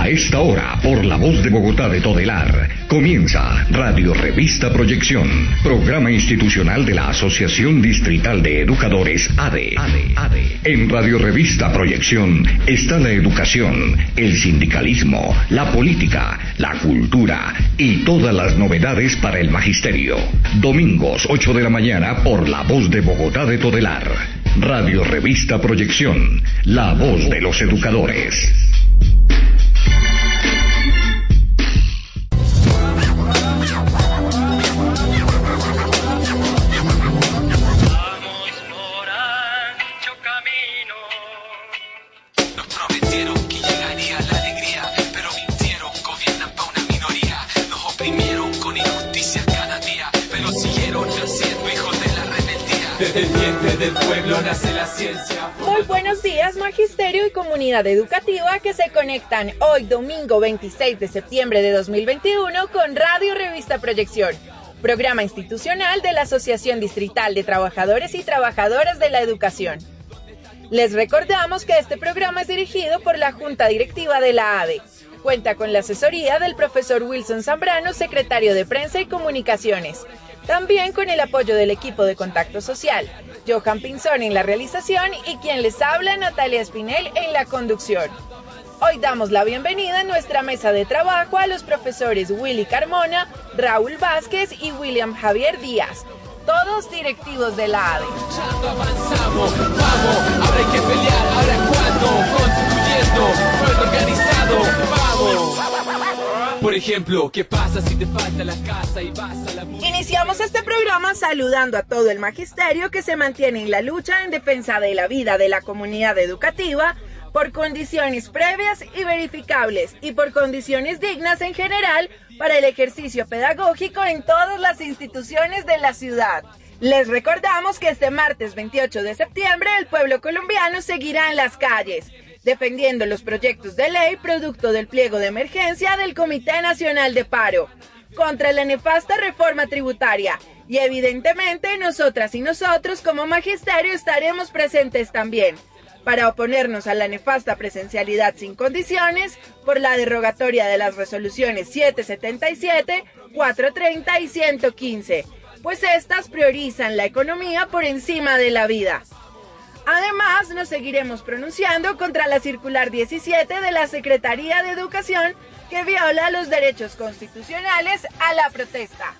A esta hora, por la voz de Bogotá de Todelar, comienza Radio Revista Proyección, programa institucional de la Asociación Distrital de Educadores ADE. En Radio Revista Proyección está la educación, el sindicalismo, la política, la cultura y todas las novedades para el magisterio. Domingos 8 de la mañana por la voz de Bogotá de Todelar. Radio Revista Proyección, la voz de los educadores. Del pueblo nace la ciencia. Muy buenos días, magisterio y comunidad educativa que se conectan hoy domingo 26 de septiembre de 2021 con Radio Revista Proyección, programa institucional de la Asociación Distrital de Trabajadores y Trabajadoras de la Educación. Les recordamos que este programa es dirigido por la Junta Directiva de la ADE. Cuenta con la asesoría del profesor Wilson Zambrano, secretario de Prensa y Comunicaciones también con el apoyo del equipo de contacto social, Johan Pinzón en la realización y quien les habla, Natalia Espinel en la conducción. Hoy damos la bienvenida en nuestra mesa de trabajo a los profesores Willy Carmona, Raúl Vázquez y William Javier Díaz, todos directivos de la ADE. Por ejemplo, ¿qué pasa si te falta la casa y vas a la... Iniciamos este programa saludando a todo el magisterio que se mantiene en la lucha en defensa de la vida de la comunidad educativa por condiciones previas y verificables y por condiciones dignas en general para el ejercicio pedagógico en todas las instituciones de la ciudad. Les recordamos que este martes 28 de septiembre el pueblo colombiano seguirá en las calles defendiendo los proyectos de ley producto del pliego de emergencia del Comité Nacional de Paro contra la nefasta reforma tributaria. Y evidentemente nosotras y nosotros como magisterio estaremos presentes también para oponernos a la nefasta presencialidad sin condiciones por la derogatoria de las resoluciones 777, 430 y 115, pues estas priorizan la economía por encima de la vida. Además, nos seguiremos pronunciando contra la circular 17 de la Secretaría de Educación que viola los derechos constitucionales a la protesta.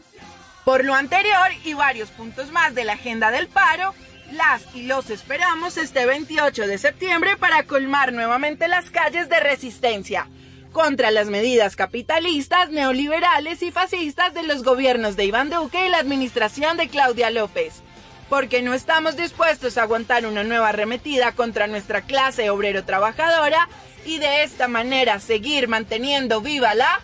Por lo anterior y varios puntos más de la agenda del paro, las y los esperamos este 28 de septiembre para colmar nuevamente las calles de resistencia contra las medidas capitalistas, neoliberales y fascistas de los gobiernos de Iván Duque y la administración de Claudia López porque no estamos dispuestos a aguantar una nueva arremetida contra nuestra clase obrero trabajadora y de esta manera seguir manteniendo viva la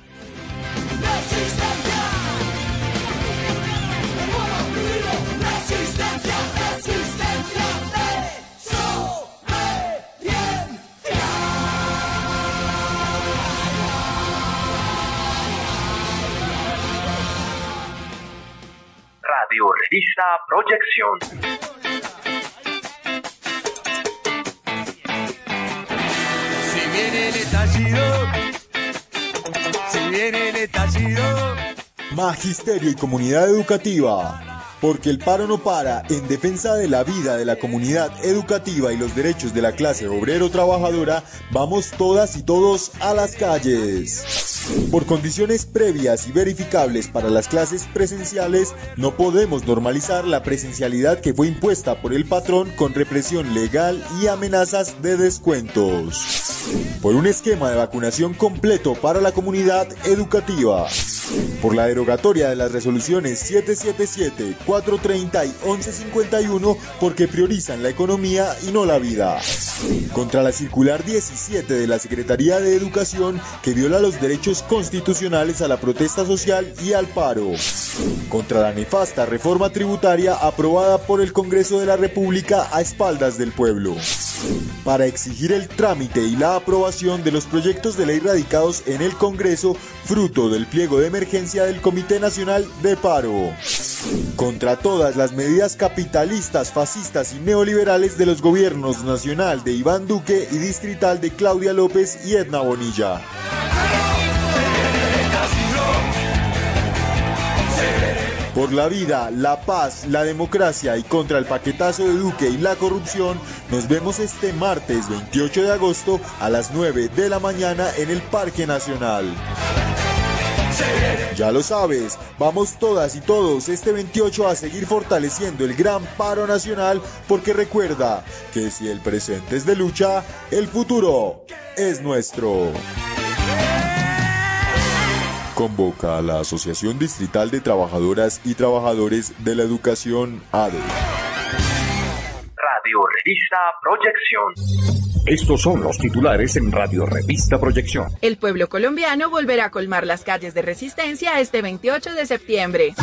Radio Revista Proyección. Si viene el estallido, si viene el estallido. Magisterio y comunidad educativa. Porque el paro no para en defensa de la vida de la comunidad educativa y los derechos de la clase obrero trabajadora, vamos todas y todos a las calles. Por condiciones previas y verificables para las clases presenciales, no podemos normalizar la presencialidad que fue impuesta por el patrón con represión legal y amenazas de descuentos. Por un esquema de vacunación completo para la comunidad educativa. Por la derogatoria de las resoluciones 777, 430 y 1151 porque priorizan la economía y no la vida. Contra la circular 17 de la Secretaría de Educación que viola los derechos constitucionales a la protesta social y al paro. Contra la nefasta reforma tributaria aprobada por el Congreso de la República a espaldas del pueblo. Para exigir el trámite y la aprobación de los proyectos de ley radicados en el Congreso fruto del pliego de emergencia del Comité Nacional de Paro. Contra todas las medidas capitalistas, fascistas y neoliberales de los gobiernos nacional de Iván Duque y distrital de Claudia López y Edna Bonilla. Por la vida, la paz, la democracia y contra el paquetazo de Duque y la corrupción, nos vemos este martes 28 de agosto a las 9 de la mañana en el Parque Nacional. Ya lo sabes, vamos todas y todos este 28 a seguir fortaleciendo el gran paro nacional porque recuerda que si el presente es de lucha, el futuro es nuestro. Convoca a la Asociación Distrital de Trabajadoras y Trabajadores de la Educación ADE. Radio Revista Proyección. Estos son los titulares en Radio Revista Proyección. El pueblo colombiano volverá a colmar las calles de resistencia este 28 de septiembre.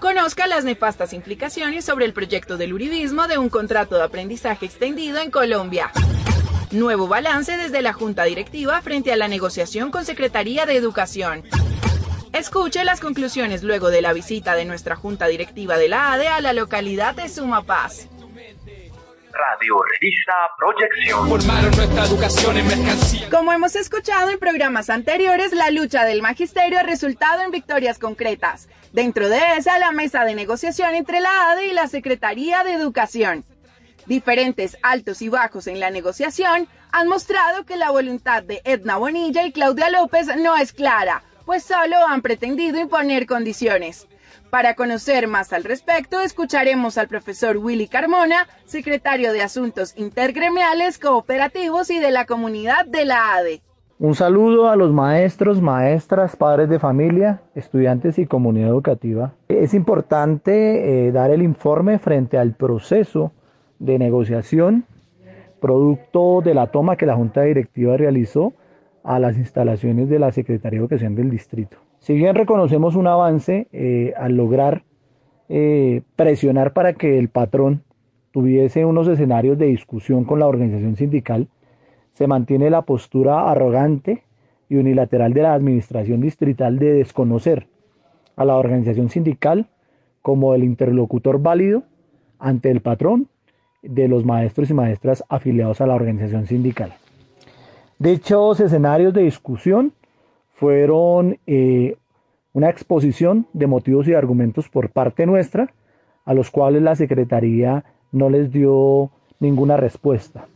Conozca las nefastas implicaciones sobre el proyecto del uribismo de un contrato de aprendizaje extendido en Colombia. Nuevo balance desde la Junta Directiva frente a la negociación con Secretaría de Educación. Escuche las conclusiones luego de la visita de nuestra Junta Directiva de la ADE a la localidad de Sumapaz. Radio Revista Proyección. Formaron nuestra educación en mercancía. Como hemos escuchado en programas anteriores, la lucha del magisterio ha resultado en victorias concretas. Dentro de esa, la mesa de negociación entre la ADE y la Secretaría de Educación. Diferentes altos y bajos en la negociación han mostrado que la voluntad de Edna Bonilla y Claudia López no es clara, pues solo han pretendido imponer condiciones. Para conocer más al respecto, escucharemos al profesor Willy Carmona, secretario de Asuntos Intergremiales, Cooperativos y de la Comunidad de la ADE. Un saludo a los maestros, maestras, padres de familia, estudiantes y comunidad educativa. Es importante eh, dar el informe frente al proceso de negociación producto de la toma que la Junta Directiva realizó a las instalaciones de la Secretaría de Educación del Distrito. Si bien reconocemos un avance eh, al lograr eh, presionar para que el patrón tuviese unos escenarios de discusión con la organización sindical, se mantiene la postura arrogante y unilateral de la administración distrital de desconocer a la organización sindical como el interlocutor válido ante el patrón de los maestros y maestras afiliados a la organización sindical. Dichos escenarios de discusión fueron eh, una exposición de motivos y argumentos por parte nuestra, a los cuales la Secretaría no les dio ninguna respuesta.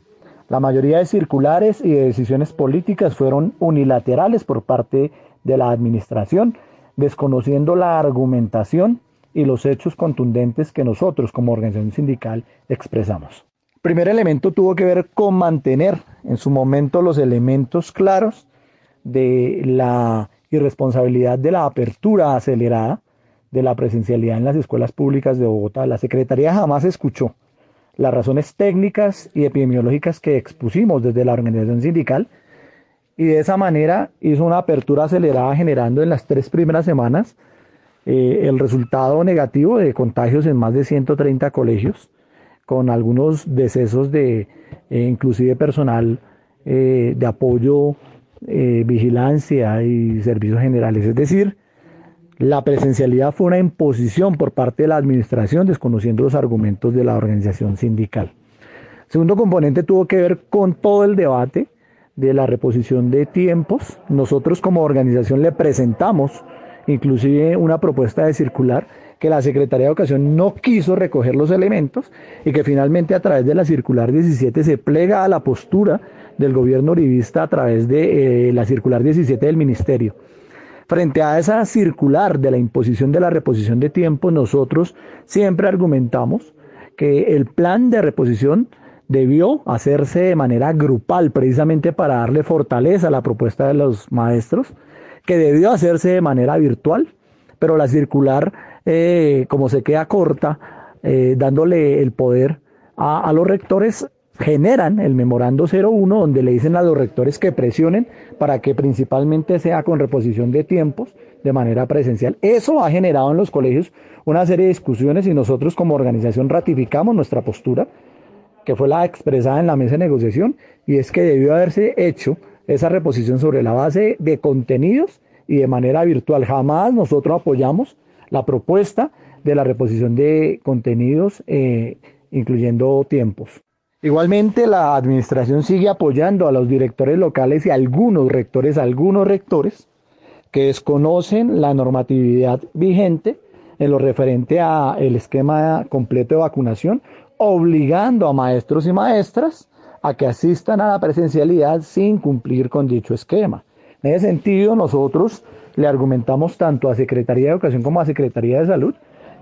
La mayoría de circulares y de decisiones políticas fueron unilaterales por parte de la Administración, desconociendo la argumentación y los hechos contundentes que nosotros como organización sindical expresamos. Primer elemento tuvo que ver con mantener en su momento los elementos claros de la irresponsabilidad de la apertura acelerada de la presencialidad en las escuelas públicas de Bogotá. La Secretaría jamás escuchó las razones técnicas y epidemiológicas que expusimos desde la organización sindical y de esa manera hizo una apertura acelerada generando en las tres primeras semanas eh, el resultado negativo de contagios en más de 130 colegios, con algunos decesos de eh, inclusive personal eh, de apoyo eh, vigilancia y servicios generales. Es decir, la presencialidad fue una imposición por parte de la administración desconociendo los argumentos de la organización sindical. segundo componente tuvo que ver con todo el debate de la reposición de tiempos. Nosotros como organización le presentamos inclusive una propuesta de circular que la Secretaría de Educación no quiso recoger los elementos y que finalmente a través de la circular 17 se plega a la postura del gobierno uribista a través de eh, la circular 17 del ministerio. Frente a esa circular de la imposición de la reposición de tiempo, nosotros siempre argumentamos que el plan de reposición debió hacerse de manera grupal, precisamente para darle fortaleza a la propuesta de los maestros, que debió hacerse de manera virtual, pero la circular, eh, como se queda corta, eh, dándole el poder a, a los rectores, generan el memorando 01 donde le dicen a los rectores que presionen para que principalmente sea con reposición de tiempos de manera presencial. Eso ha generado en los colegios una serie de discusiones y nosotros como organización ratificamos nuestra postura, que fue la expresada en la mesa de negociación, y es que debió haberse hecho esa reposición sobre la base de contenidos y de manera virtual. Jamás nosotros apoyamos la propuesta de la reposición de contenidos, eh, incluyendo tiempos. Igualmente, la administración sigue apoyando a los directores locales y a algunos rectores, algunos rectores que desconocen la normatividad vigente en lo referente a el esquema completo de vacunación, obligando a maestros y maestras a que asistan a la presencialidad sin cumplir con dicho esquema. En ese sentido, nosotros le argumentamos tanto a Secretaría de Educación como a Secretaría de Salud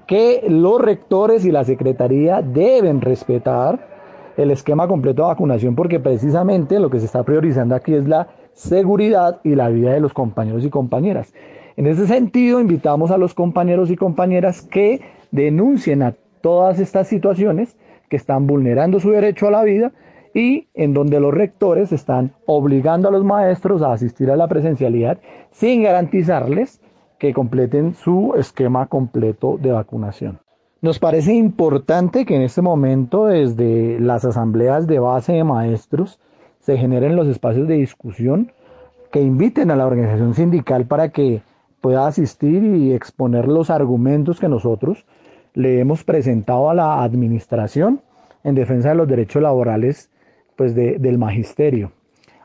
que los rectores y la Secretaría deben respetar el esquema completo de vacunación porque precisamente lo que se está priorizando aquí es la seguridad y la vida de los compañeros y compañeras. En ese sentido, invitamos a los compañeros y compañeras que denuncien a todas estas situaciones que están vulnerando su derecho a la vida y en donde los rectores están obligando a los maestros a asistir a la presencialidad sin garantizarles que completen su esquema completo de vacunación. Nos parece importante que en este momento desde las asambleas de base de maestros se generen los espacios de discusión que inviten a la organización sindical para que pueda asistir y exponer los argumentos que nosotros le hemos presentado a la administración en defensa de los derechos laborales pues del magisterio.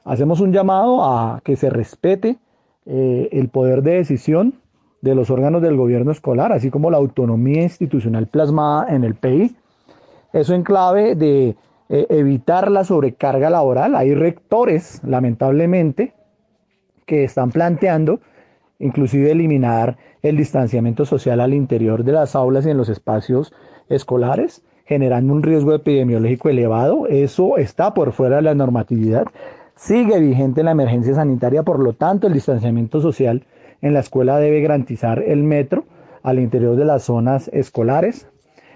Hacemos un llamado a que se respete eh, el poder de decisión de los órganos del gobierno escolar, así como la autonomía institucional plasmada en el PI. Eso en clave de eh, evitar la sobrecarga laboral. Hay rectores, lamentablemente, que están planteando inclusive eliminar el distanciamiento social al interior de las aulas y en los espacios escolares generando un riesgo epidemiológico elevado. Eso está por fuera de la normatividad. Sigue vigente la emergencia sanitaria, por lo tanto el distanciamiento social en la escuela debe garantizar el metro al interior de las zonas escolares.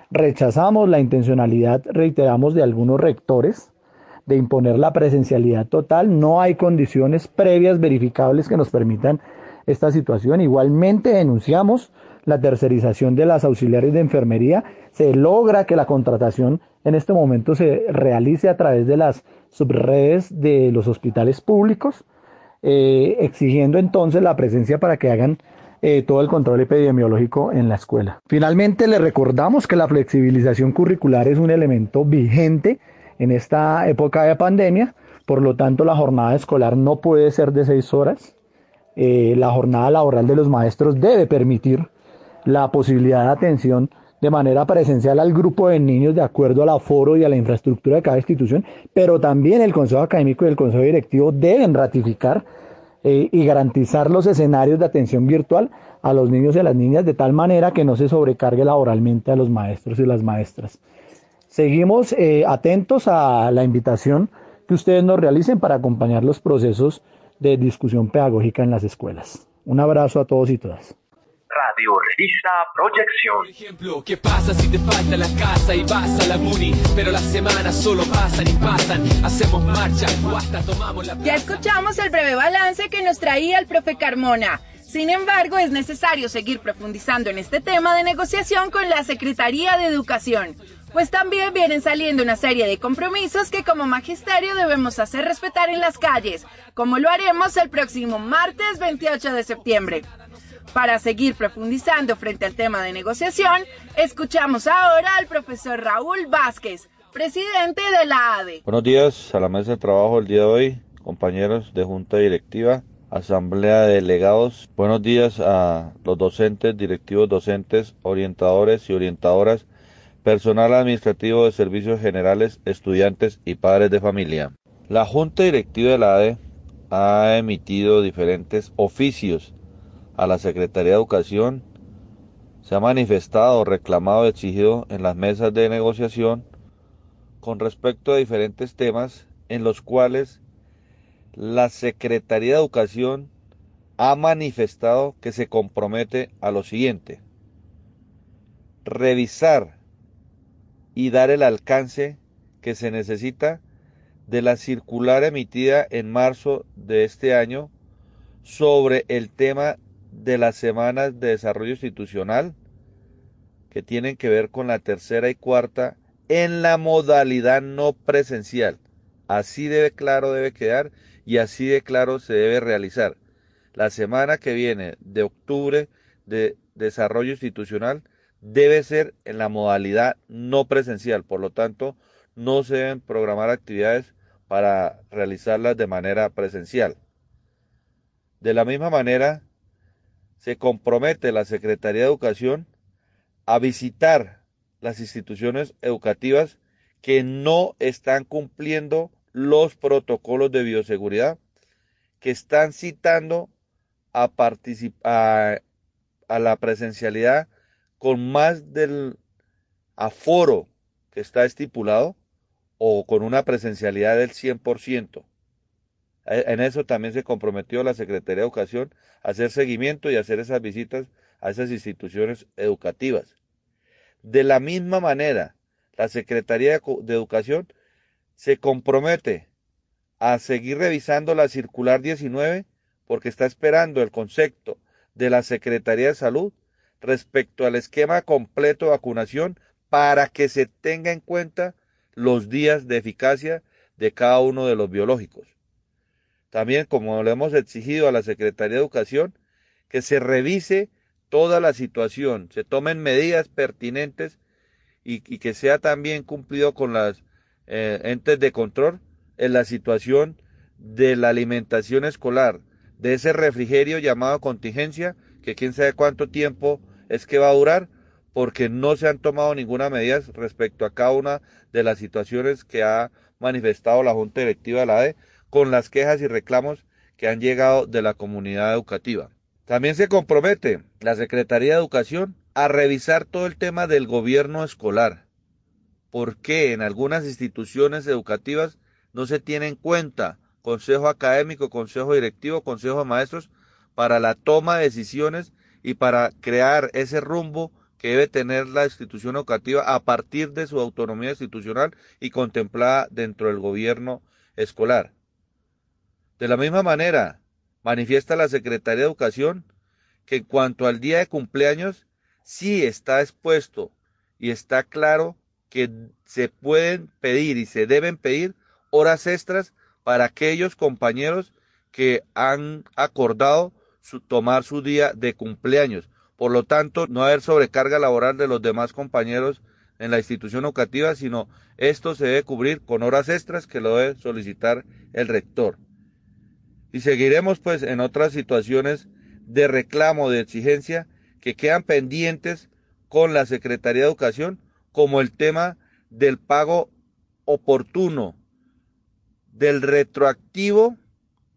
Rechazamos la intencionalidad, reiteramos, de algunos rectores de imponer la presencialidad total. No hay condiciones previas verificables que nos permitan esta situación. Igualmente denunciamos la tercerización de las auxiliares de enfermería, se logra que la contratación en este momento se realice a través de las subredes de los hospitales públicos, eh, exigiendo entonces la presencia para que hagan eh, todo el control epidemiológico en la escuela. Finalmente, le recordamos que la flexibilización curricular es un elemento vigente en esta época de pandemia, por lo tanto la jornada escolar no puede ser de seis horas. Eh, la jornada laboral de los maestros debe permitir la posibilidad de atención de manera presencial al grupo de niños de acuerdo al aforo y a la infraestructura de cada institución, pero también el Consejo Académico y el Consejo Directivo deben ratificar eh, y garantizar los escenarios de atención virtual a los niños y a las niñas de tal manera que no se sobrecargue laboralmente a los maestros y las maestras. Seguimos eh, atentos a la invitación que ustedes nos realicen para acompañar los procesos de discusión pedagógica en las escuelas. Un abrazo a todos y todas. Radio Revista Proyección. Por ejemplo, ¿qué pasa si te falta la casa y vas a la Muni? Pero las semanas solo pasan y pasan. Hacemos marcha o hasta tomamos la. Ya escuchamos el breve balance que nos traía el profe Carmona. Sin embargo, es necesario seguir profundizando en este tema de negociación con la Secretaría de Educación, pues también vienen saliendo una serie de compromisos que como magisterio debemos hacer respetar en las calles, como lo haremos el próximo martes 28 de septiembre. Para seguir profundizando frente al tema de negociación, escuchamos ahora al profesor Raúl Vázquez, presidente de la ADE. Buenos días a la mesa de trabajo el día de hoy, compañeros de junta directiva, asamblea de delegados. Buenos días a los docentes, directivos docentes, orientadores y orientadoras, personal administrativo de servicios generales, estudiantes y padres de familia. La junta directiva de la ADE ha emitido diferentes oficios a la Secretaría de Educación se ha manifestado, reclamado, exigido en las mesas de negociación con respecto a diferentes temas en los cuales la Secretaría de Educación ha manifestado que se compromete a lo siguiente, revisar y dar el alcance que se necesita de la circular emitida en marzo de este año sobre el tema de las semanas de desarrollo institucional que tienen que ver con la tercera y cuarta en la modalidad no presencial. Así de claro debe quedar y así de claro se debe realizar. La semana que viene de octubre de desarrollo institucional debe ser en la modalidad no presencial. Por lo tanto, no se deben programar actividades para realizarlas de manera presencial. De la misma manera, se compromete la Secretaría de Educación a visitar las instituciones educativas que no están cumpliendo los protocolos de bioseguridad, que están citando a, a la presencialidad con más del aforo que está estipulado o con una presencialidad del 100%. E, en eso también se comprometió la Secretaría de Educación a hacer seguimiento y hacer esas visitas a esas instituciones educativas. De la misma manera, la Secretaría de Educación se compromete a seguir revisando la circular 19 porque está esperando el concepto de la Secretaría de Salud respecto al esquema completo de vacunación para que se tenga en cuenta los días de eficacia de cada uno de los biológicos. También, como le hemos exigido a la Secretaría de Educación, que se revise toda la situación, se tomen medidas pertinentes y, que sea también cumplido con las eh, entes de control en la situación de la alimentación escolar, de ese refrigerio llamado contingencia, que quién sabe cuánto tiempo es que va a durar, porque no se han tomado ninguna medida respecto a cada una de las situaciones que ha manifestado la Junta Directiva de la ADE con las quejas y reclamos que han llegado de la comunidad educativa. También se compromete la Secretaría de Educación a revisar todo el tema del gobierno escolar. ¿Por qué en algunas instituciones educativas no se tiene en cuenta consejo académico, consejo directivo, consejo de maestros para la toma de decisiones y para crear ese rumbo que debe tener la institución educativa a partir de su autonomía institucional y contemplada dentro del gobierno escolar. De la misma manera, manifiesta la Secretaría de Educación que en cuanto al día de cumpleaños, sí está expuesto y está claro que se pueden pedir y se deben pedir horas extras para aquellos compañeros que han acordado tomar su día de cumpleaños. Por lo tanto, no haber sobrecarga laboral de los demás compañeros en la institución educativa, sino esto se debe cubrir con horas extras que lo debe solicitar el rector. Y seguiremos pues en otras situaciones de reclamo, de exigencia, que quedan pendientes con la Secretaría de Educación, como el tema del pago oportuno, del retroactivo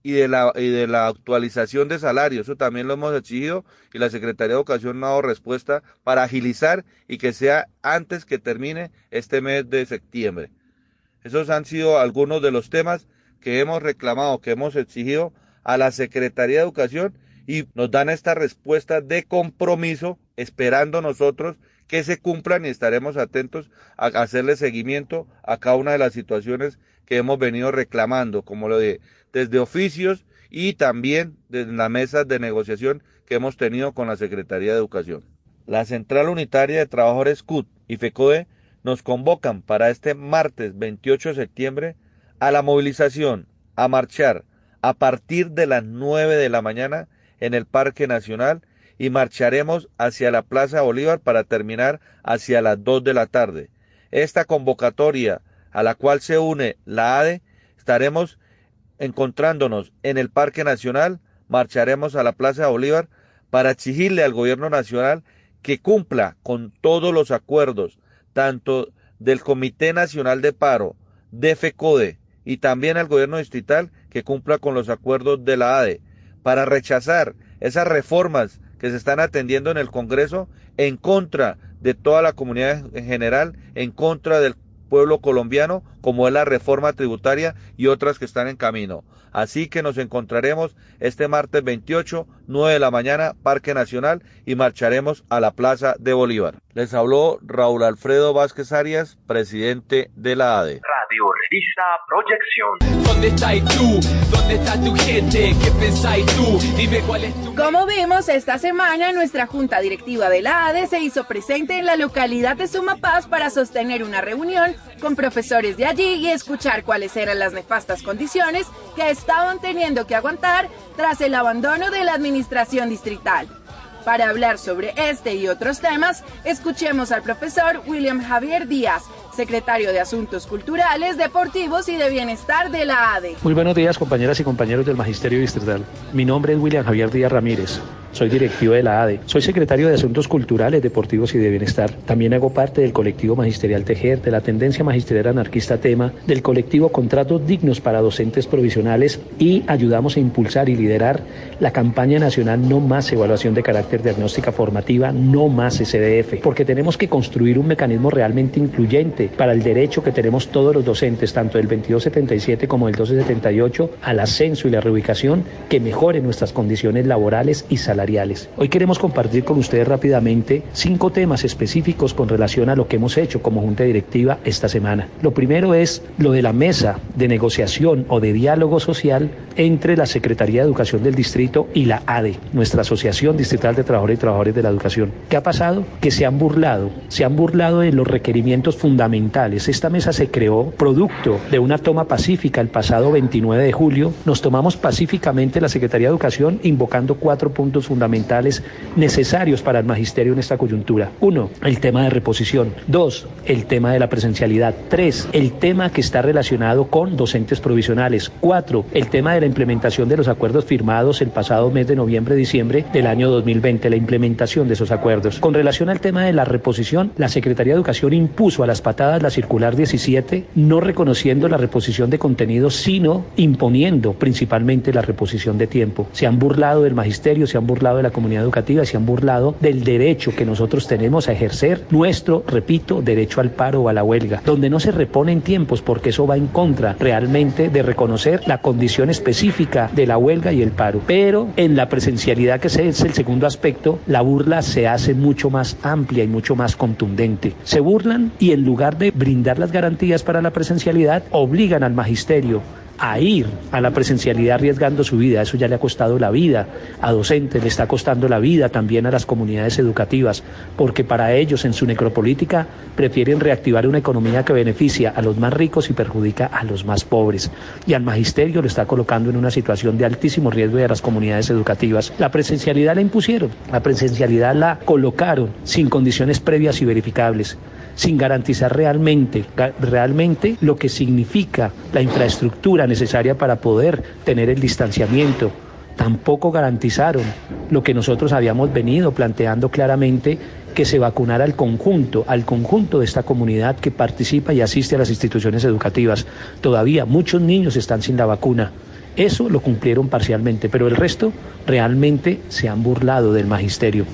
y de la, y de la actualización de salarios. Eso también lo hemos exigido y la Secretaría de Educación no ha dado respuesta para agilizar y que sea antes que termine este mes de septiembre. Esos han sido algunos de los temas que hemos reclamado, que hemos exigido a la Secretaría de Educación y nos dan esta respuesta de compromiso, esperando nosotros que se cumplan y estaremos atentos a hacerle seguimiento a cada una de las situaciones que hemos venido reclamando, como lo de desde oficios y también desde la mesa de negociación que hemos tenido con la Secretaría de Educación. La Central Unitaria de Trabajadores CUT y FECODE nos convocan para este martes 28 de septiembre a la movilización, a marchar a partir de las 9 de la mañana en el Parque Nacional y marcharemos hacia la Plaza Bolívar para terminar hacia las 2 de la tarde. Esta convocatoria a la cual se une la ADE, estaremos encontrándonos en el Parque Nacional, marcharemos a la Plaza Bolívar para exigirle al Gobierno Nacional que cumpla con todos los acuerdos, tanto del Comité Nacional de Paro, de FECODE y también al Gobierno Distrital que cumpla con los acuerdos de la ADE, para rechazar esas reformas que se están atendiendo en el Congreso en contra de toda la comunidad en general, en contra del pueblo colombiano, como es la reforma tributaria y otras que están en camino. Así que nos encontraremos este martes 28, 9 de la mañana, Parque Nacional, y marcharemos a la Plaza de Bolívar. Les habló Raúl Alfredo Vázquez Arias, presidente de la ADE. Radio Revista Proyección. ¿Dónde estás tú? ¿Dónde está tu gente? ¿Qué pensáis tú? Dime cuál es tu... Como vimos, esta semana nuestra junta directiva de la ADE se hizo presente en la localidad de Sumapaz para sostener una reunión con profesores de allí y escuchar cuáles eran las nefastas condiciones que estaban teniendo que aguantar tras el abandono de la administración distrital. Para hablar sobre este y otros temas, escuchemos al profesor William Javier Díaz, secretario de Asuntos Culturales, Deportivos y de Bienestar de la ADE. Muy buenos días compañeras y compañeros del Magisterio Distrital. Mi nombre es William Javier Díaz Ramírez. soy directivo de la ADE, soy secretario de Asuntos Culturales, Deportivos y de Bienestar. También hago parte del colectivo magisterial Tejer, de la tendencia magisterial anarquista Tema, del colectivo Contratos Dignos para Docentes Provisionales y ayudamos a impulsar y liderar la campaña nacional No Más Evaluación de Carácter Diagnóstica Formativa, No Más SDF, porque tenemos que construir un mecanismo realmente incluyente para el derecho que tenemos todos los docentes, tanto del 2277 como del 1278, al ascenso y la reubicación que mejore nuestras condiciones laborales y salariales. Hoy queremos compartir con ustedes rápidamente cinco temas específicos con relación a lo que hemos hecho como Junta Directiva esta semana. Lo primero es lo de la mesa de negociación o de diálogo social entre la Secretaría de Educación del Distrito y la ADE, nuestra Asociación Distrital de Trabajadores y Trabajadores de la Educación. ¿Qué ha pasado? Que se han burlado, se han burlado de los requerimientos fundamentales. Esta mesa se creó producto de una toma pacífica el pasado 29 de julio. Nos tomamos pacíficamente la Secretaría de Educación invocando cuatro puntos fundamentales necesarios para el magisterio en esta coyuntura. Uno, el tema de reposición. Dos, el tema de la presencialidad. Tres, el tema que está relacionado con docentes provisionales. Cuatro, el tema de la implementación de los acuerdos firmados el pasado mes de noviembre-diciembre del año 2020, la implementación de esos acuerdos. Con relación al tema de la reposición, la Secretaría de Educación impuso a las patadas la circular 17, no reconociendo la reposición de contenidos, sino imponiendo principalmente la reposición de tiempo. Se han burlado del magisterio, se han burlado de la comunidad educativa, se han burlado del derecho que nosotros tenemos a ejercer nuestro, repito, derecho al paro o a la huelga, donde no se reponen tiempos porque eso va en contra realmente de reconocer la condición específica de la huelga y el paro. Pero en la presencialidad, que es el segundo aspecto, la burla se hace mucho más amplia y mucho más contundente. Se burlan y en lugar de brindar las garantías para la presencialidad, obligan al magisterio a ir a la presencialidad arriesgando su vida. Eso ya le ha costado la vida a docentes, le está costando la vida también a las comunidades educativas, porque para ellos en su necropolítica prefieren reactivar una economía que beneficia a los más ricos y perjudica a los más pobres. Y al magisterio lo está colocando en una situación de altísimo riesgo de las comunidades educativas. La presencialidad la impusieron, la presencialidad la colocaron sin condiciones previas y verificables sin garantizar realmente, realmente lo que significa la infraestructura necesaria para poder tener el distanciamiento. Tampoco garantizaron lo que nosotros habíamos venido planteando claramente, que se vacunara al conjunto, al conjunto de esta comunidad que participa y asiste a las instituciones educativas. Todavía muchos niños están sin la vacuna. Eso lo cumplieron parcialmente, pero el resto realmente se han burlado del magisterio.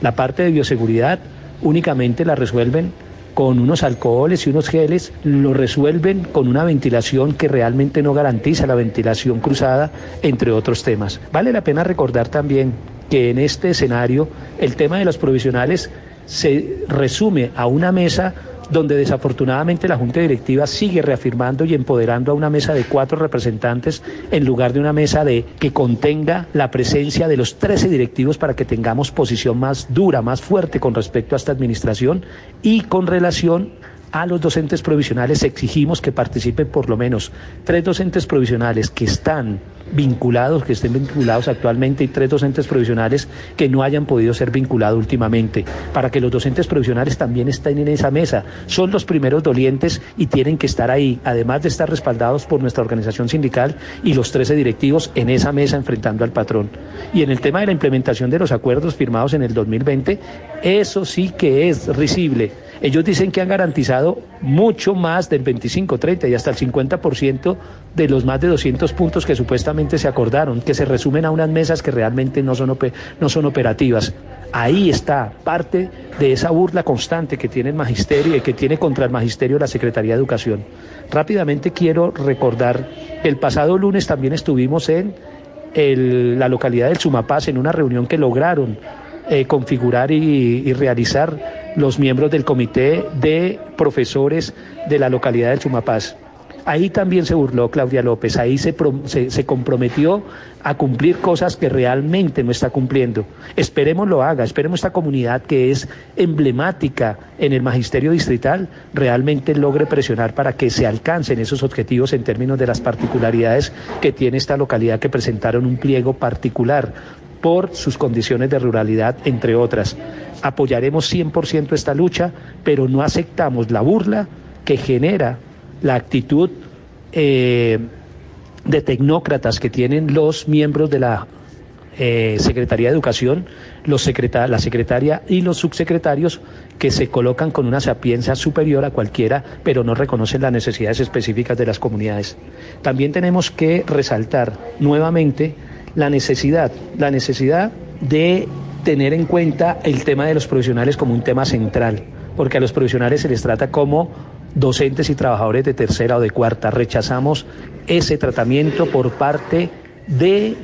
La parte de bioseguridad únicamente la resuelven con unos alcoholes y unos geles, lo resuelven con una ventilación que realmente no garantiza la ventilación cruzada, entre otros temas. Vale la pena recordar también que en este escenario el tema de los provisionales se resume a una mesa donde desafortunadamente la Junta Directiva sigue reafirmando y empoderando a una mesa de cuatro representantes en lugar de una mesa de que contenga la presencia de los 13 directivos para que tengamos posición más dura, más fuerte con respecto a esta administración y con relación a los docentes provisionales exigimos que participen por lo menos tres docentes provisionales que están vinculados, que estén vinculados actualmente y tres docentes provisionales que no hayan podido ser vinculados últimamente, para que los docentes provisionales también estén en esa mesa. Son los primeros dolientes y tienen que estar ahí, además de estar respaldados por nuestra organización sindical y los 13 directivos en esa mesa enfrentando al patrón. Y en el tema de la implementación de los acuerdos firmados en el 2020, eso sí que es risible ellos dicen que han garantizado mucho más del 25, 30 y hasta el 50% de los más de 200 puntos que supuestamente se acordaron, que se resumen a unas mesas que realmente no son, no son operativas. Ahí está parte de esa burla constante que tiene el magisterio y que tiene contra el magisterio la Secretaría de Educación. Rápidamente quiero recordar, el pasado lunes también estuvimos en la localidad del Sumapaz en una reunión que lograron eh, configurar y, realizar los miembros del comité de profesores de la localidad del Sumapaz. Ahí también se burló Claudia López, ahí se, se, comprometió a cumplir cosas que realmente no está cumpliendo. Esperemos lo haga, esperemos esta comunidad que es emblemática en el magisterio distrital realmente logre presionar para que se alcancen esos objetivos en términos de las particularidades que tiene esta localidad que presentaron un pliego particular por sus condiciones de ruralidad, entre otras. Apoyaremos 100% esta lucha, pero no aceptamos la burla que genera la actitud eh, de tecnócratas que tienen los miembros de la eh, Secretaría de Educación, los la secretaria y los subsecretarios que se colocan con una sapiencia superior a cualquiera, pero no reconocen las necesidades específicas de las comunidades. También tenemos que resaltar nuevamente la necesidad, la necesidad de tener en cuenta el tema de los profesionales como un tema central, porque a los profesionales se les trata como docentes y trabajadores de tercera o de cuarta. Rechazamos ese tratamiento por parte de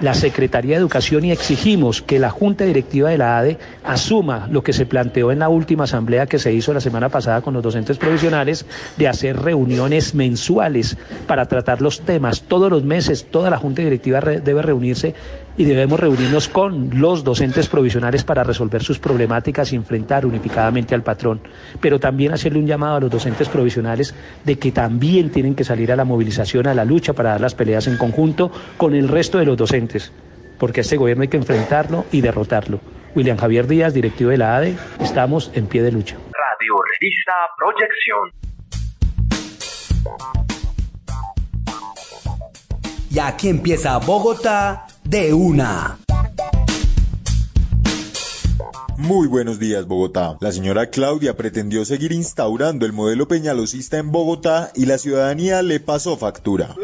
la Secretaría de Educación y exigimos que la Junta Directiva de la ADE asuma lo que se planteó en la última asamblea que se hizo la semana pasada con los docentes provisionales de hacer reuniones mensuales para tratar los temas. Todos los meses toda la Junta Directiva debe reunirse y debemos reunirnos con los docentes provisionales para resolver sus problemáticas y enfrentar unificadamente al patrón, pero también hacerle un llamado a los docentes provisionales de que también tienen que salir a la movilización, a la lucha para dar las peleas en conjunto con el resto de los docentes, porque a este gobierno hay que enfrentarlo y derrotarlo. William Javier Díaz, directivo de la ADE, estamos en pie de lucha. Radio Revista Proyección. Y aquí empieza Bogotá de una. Muy buenos días, Bogotá. La señora Claudia pretendió seguir instaurando el modelo peñalosista en Bogotá y la ciudadanía le pasó factura.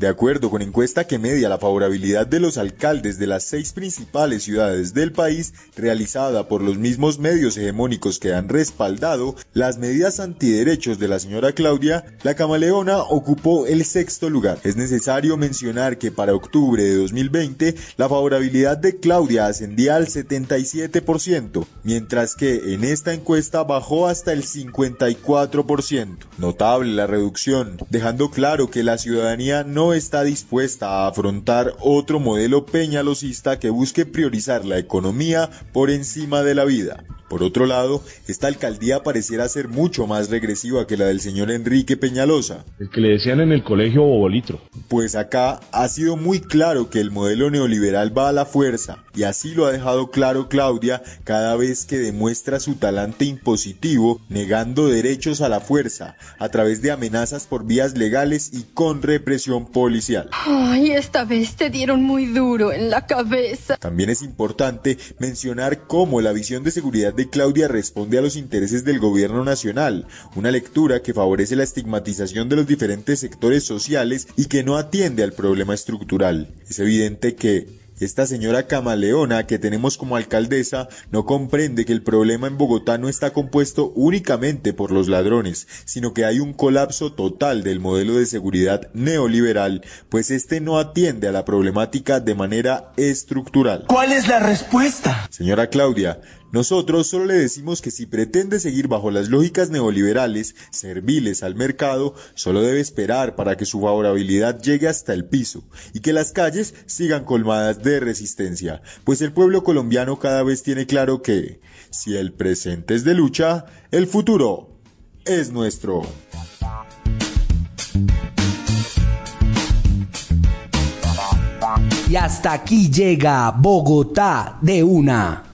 De acuerdo con encuesta que media la favorabilidad de los alcaldes de las seis principales ciudades del país, realizada por los mismos medios hegemónicos que han respaldado las medidas antiderechos de la señora Claudia, la camaleona ocupó el sexto lugar. Es necesario mencionar que para octubre de 2020 la favorabilidad de Claudia ascendía al 77%, mientras que en esta encuesta bajó hasta el 54%. Notable la reducción, dejando claro que la ciudadanía no está dispuesta a afrontar otro modelo peñalosista que busque priorizar la economía por encima de la vida. Por otro lado, esta alcaldía pareciera ser mucho más regresiva que la del señor Enrique Peñalosa. El que le decían en el colegio bobolitro. Pues acá ha sido muy claro que el modelo neoliberal va a la fuerza, y así lo ha dejado claro Claudia cada vez que demuestra su talante impositivo, negando derechos a la fuerza, a través de amenazas por vías legales y con represión policial. Ay, esta vez te dieron muy duro en la cabeza. También es importante mencionar cómo la visión de seguridad Claudia responde a los intereses del gobierno nacional, una lectura que favorece la estigmatización de los diferentes sectores sociales y que no atiende al problema estructural. Es evidente que esta señora camaleona que tenemos como alcaldesa no comprende que el problema en Bogotá no está compuesto únicamente por los ladrones, sino que hay un colapso total del modelo de seguridad neoliberal, pues este no atiende a la problemática de manera estructural. ¿Cuál es la respuesta? Señora Claudia, nosotros solo le decimos que si pretende seguir bajo las lógicas neoliberales, serviles al mercado, solo debe esperar para que su favorabilidad llegue hasta el piso y que las calles sigan colmadas de resistencia, pues el pueblo colombiano cada vez tiene claro que, si el presente es de lucha, el futuro es nuestro. Y hasta aquí llega Bogotá de una.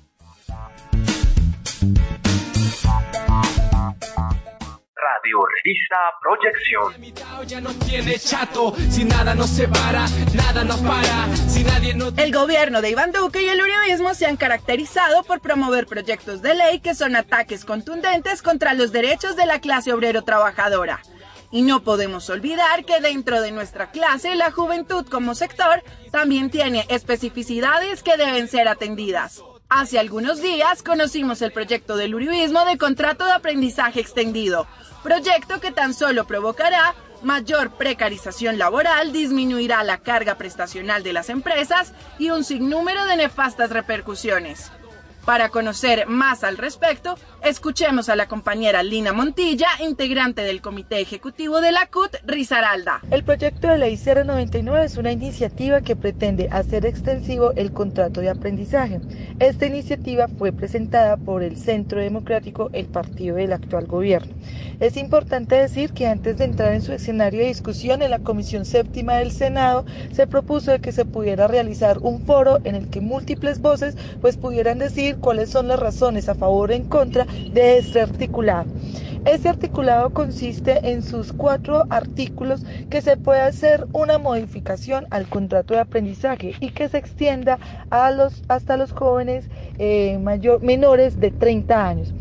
Revista Proyección. El gobierno de Iván Duque y el uribismo se han caracterizado por promover proyectos de ley que son ataques contundentes contra los derechos de la clase obrero trabajadora. Y no podemos olvidar que dentro de nuestra clase la juventud como sector también tiene especificidades que deben ser atendidas. Hace algunos días conocimos el proyecto del uribismo de contrato de aprendizaje extendido, proyecto que tan solo provocará mayor precarización laboral, disminuirá la carga prestacional de las empresas y un sinnúmero de nefastas repercusiones. Para conocer más al respecto, escuchemos a la compañera Lina Montilla, integrante del Comité Ejecutivo de la CUT, Risaralda. El proyecto de ley 099 es una iniciativa que pretende hacer extensivo el contrato de aprendizaje. Esta iniciativa fue presentada por el Centro Democrático, el partido del actual gobierno. Es importante decir que antes de entrar en su escenario de discusión en la Comisión Séptima del Senado, se propuso que se pudiera realizar un foro en el que múltiples voces pues pudieran decir cuáles son las razones a favor o en contra de este articulado. Ese articulado consiste en sus cuatro artículos que se puede hacer una modificación al contrato de aprendizaje y que se extienda a los, hasta los jóvenes eh, mayor, menores de 30 años.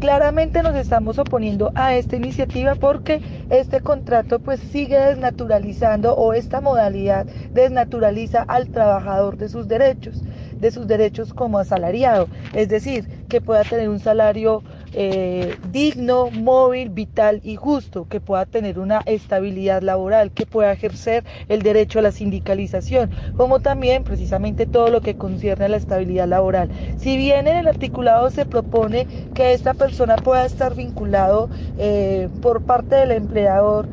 Claramente nos estamos oponiendo a esta iniciativa porque este contrato pues sigue desnaturalizando o esta modalidad desnaturaliza al trabajador de sus derechos de sus derechos como asalariado, es decir, que pueda tener un salario eh, digno, móvil, vital y justo, que pueda tener una estabilidad laboral, que pueda ejercer el derecho a la sindicalización, como también precisamente todo lo que concierne a la estabilidad laboral. Si bien en el articulado se propone que esta persona pueda estar vinculado eh, por parte del empleador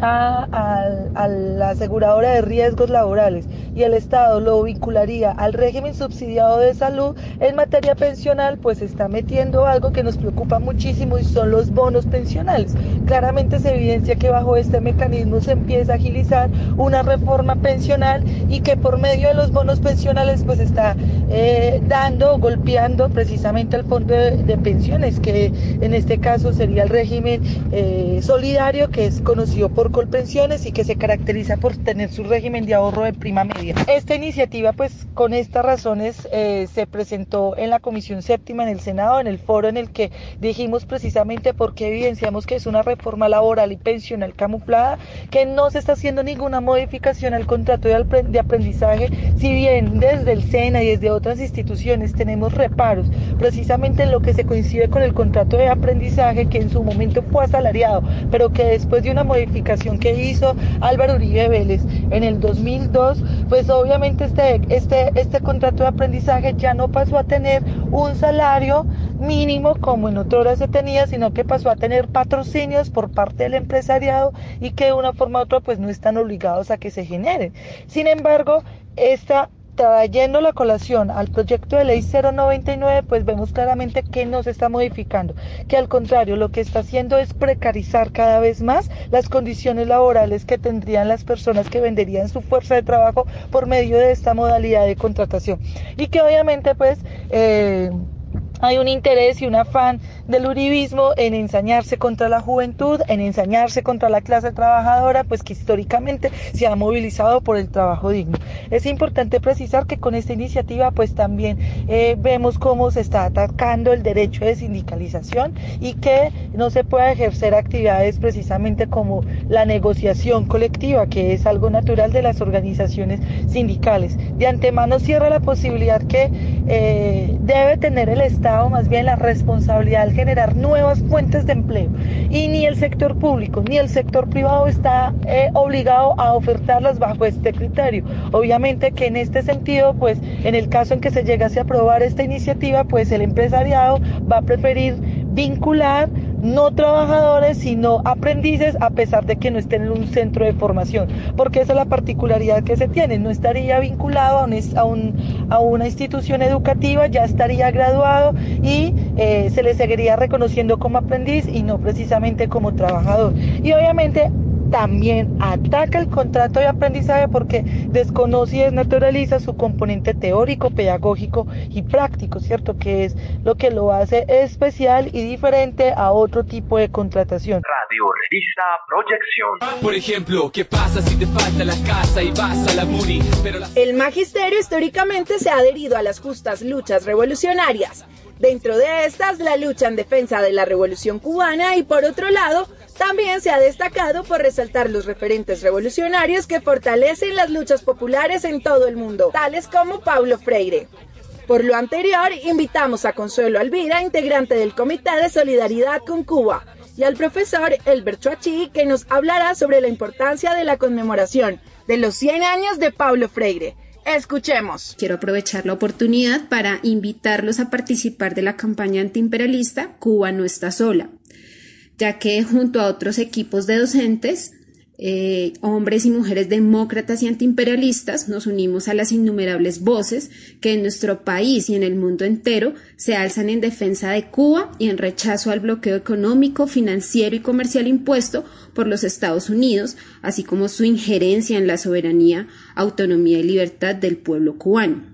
a, la aseguradora de riesgos laborales y el Estado lo vincularía al régimen subsidiado de salud en materia pensional, pues está metiendo algo que nos preocupa muchísimo y son los bonos pensionales. Claramente se evidencia que bajo este mecanismo se empieza a agilizar una reforma pensional y que por medio de los bonos pensionales pues está eh, dando, golpeando precisamente al fondo de, pensiones, que en este caso sería el régimen eh, solidario que es conocido por Colpensiones y que se caracteriza por tener su régimen de ahorro de prima media. Esta iniciativa, pues con estas razones, eh, se presentó en la Comisión Séptima en el Senado, en el foro en el que dijimos precisamente por qué evidenciamos que es una reforma laboral y pensional camuflada, que no se está haciendo ninguna modificación al contrato de aprendizaje, si bien desde el SENA y desde otras instituciones tenemos reparos, precisamente en lo que se coincide con el contrato de aprendizaje que en su momento fue asalariado, pero que después de una modificación que hizo Álvaro Uribe Vélez en el 2002, pues obviamente este, este, este contrato de aprendizaje ya no pasó a tener un salario mínimo como en otras se tenía, sino que pasó a tener patrocinios por parte del empresariado y que de una forma u otra pues no están obligados a que se generen. Sin embargo, esta trayendo la colación al proyecto de ley 099, pues vemos claramente que no se está modificando, que al contrario lo que está haciendo es precarizar cada vez más las condiciones laborales que tendrían las personas que venderían su fuerza de trabajo por medio de esta modalidad de contratación. Y que obviamente pues... Eh, hay un interés y un afán del uribismo en ensañarse contra la juventud, en ensañarse contra la clase trabajadora, pues que históricamente se ha movilizado por el trabajo digno. Es importante precisar que con esta iniciativa pues también eh, vemos cómo se está atacando el derecho de sindicalización y que no se puede ejercer actividades precisamente como la negociación colectiva, que es algo natural de las organizaciones sindicales. De antemano cierra la posibilidad que eh, debe tener el Estado más bien la responsabilidad generar nuevas fuentes de empleo. Y ni el sector público ni el sector privado está eh, obligado a ofertarlas bajo este criterio. Obviamente que en este sentido, pues en el caso en que se llegase a aprobar esta iniciativa, pues el empresariado va a preferir vincular no trabajadores, sino aprendices, a pesar de que no estén en un centro de formación, porque esa es la particularidad que se tiene, no estaría vinculado a, un, a, una institución educativa, ya estaría graduado y eh, se le seguiría reconociendo como aprendiz y no precisamente como trabajador. Y obviamente también ataca el contrato de aprendizaje porque desconoce y desnaturaliza su componente teórico, pedagógico y práctico, ¿cierto? Que es lo que lo hace especial y diferente a otro tipo de contratación. Radio Revista Proyección. Por ejemplo, ¿qué pasa si te falta la casa y vas a la MUNI? Pero El magisterio históricamente se ha adherido a las justas luchas revolucionarias. Dentro de estas, la lucha en defensa de la revolución cubana y por otro lado, también se ha destacado por resaltar los referentes revolucionarios que fortalecen las luchas populares en todo el mundo, tales como Paulo Freire. Por lo anterior, invitamos a Consuelo Alvira, integrante del Comité de Solidaridad con Cuba, y al profesor Elbert Chuachi, que nos hablará sobre la importancia de la conmemoración de los 100 años de Paulo Freire. Escuchemos. Quiero aprovechar la oportunidad para invitarlos a participar de la campaña antiimperialista Cuba no está sola ya que junto a otros equipos de docentes, eh, hombres y mujeres demócratas y antiimperialistas, nos unimos a las innumerables voces que en nuestro país y en el mundo entero se alzan en defensa de Cuba y en rechazo al bloqueo económico, financiero y comercial impuesto por los Estados Unidos, así como su injerencia en la soberanía, autonomía y libertad del pueblo cubano.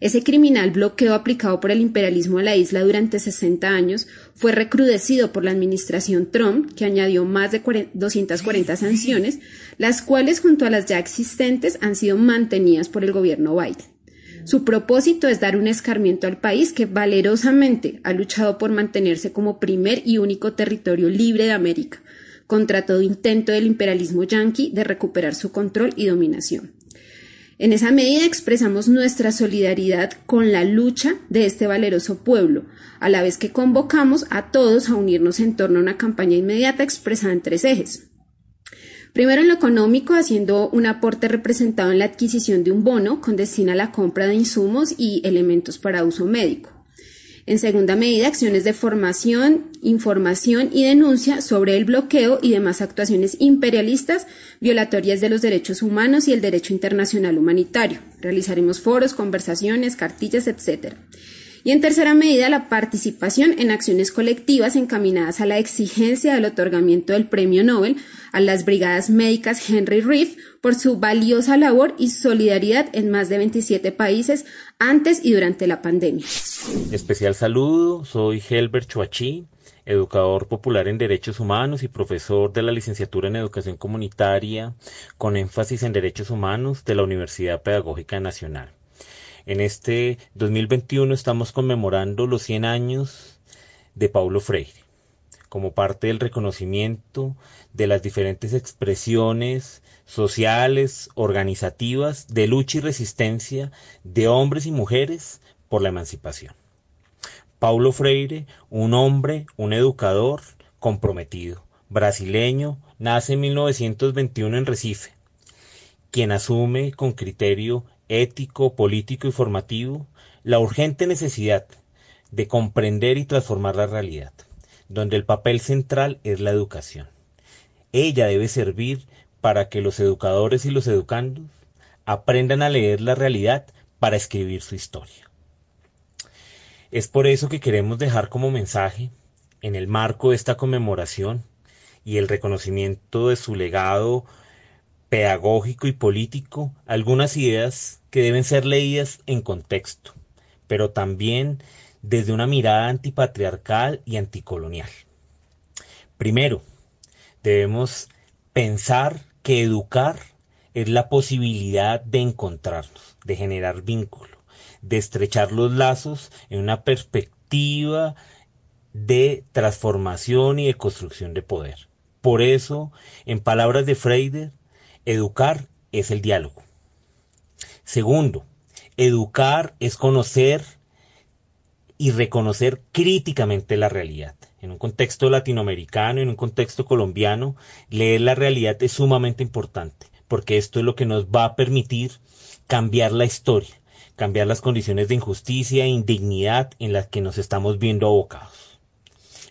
Ese criminal bloqueo aplicado por el imperialismo a la isla durante 60 años fue recrudecido por la administración Trump, que añadió más de 240 sanciones, las cuales junto a las ya existentes han sido mantenidas por el gobierno Biden. Su propósito es dar un escarmiento al país que valerosamente ha luchado por mantenerse como primer y único territorio libre de América, contra todo intento del imperialismo yanqui de recuperar su control y dominación. En esa medida expresamos nuestra solidaridad con la lucha de este valeroso pueblo, a la vez que convocamos a todos a unirnos en torno a una campaña inmediata expresada en tres ejes. Primero en lo económico, haciendo un aporte representado en la adquisición de un bono con destino a la compra de insumos y elementos para uso médico. En segunda medida, acciones de formación, información y denuncia sobre el bloqueo y demás actuaciones imperialistas violatorias de los derechos humanos y el derecho internacional humanitario. Realizaremos foros, conversaciones, cartillas, etc. Y en tercera medida, la participación en acciones colectivas encaminadas a la exigencia del otorgamiento del Premio Nobel a las brigadas médicas Henry Reef por su valiosa labor y solidaridad en más de 27 países antes y durante la pandemia. Especial saludo, soy Helbert Chuachi, educador popular en derechos humanos y profesor de la licenciatura en educación comunitaria con énfasis en derechos humanos de la Universidad Pedagógica Nacional. En este 2021 estamos conmemorando los 100 años de Paulo Freire como parte del reconocimiento de las diferentes expresiones sociales, organizativas, de lucha y resistencia de hombres y mujeres por la emancipación. Paulo Freire, un hombre, un educador comprometido, brasileño, nace en 1921 en Recife, quien asume con criterio ético, político y formativo la urgente necesidad de comprender y transformar la realidad donde el papel central es la educación. Ella debe servir para que los educadores y los educandos aprendan a leer la realidad para escribir su historia. Es por eso que queremos dejar como mensaje, en el marco de esta conmemoración y el reconocimiento de su legado pedagógico y político, algunas ideas que deben ser leídas en contexto, pero también desde una mirada antipatriarcal y anticolonial. Primero, debemos pensar que educar es la posibilidad de encontrarnos, de generar vínculo, de estrechar los lazos en una perspectiva de transformación y de construcción de poder. Por eso, en palabras de Freire, educar es el diálogo. Segundo, educar es conocer y reconocer críticamente la realidad. En un contexto latinoamericano, en un contexto colombiano, leer la realidad es sumamente importante, porque esto es lo que nos va a permitir cambiar la historia, cambiar las condiciones de injusticia e indignidad en las que nos estamos viendo abocados.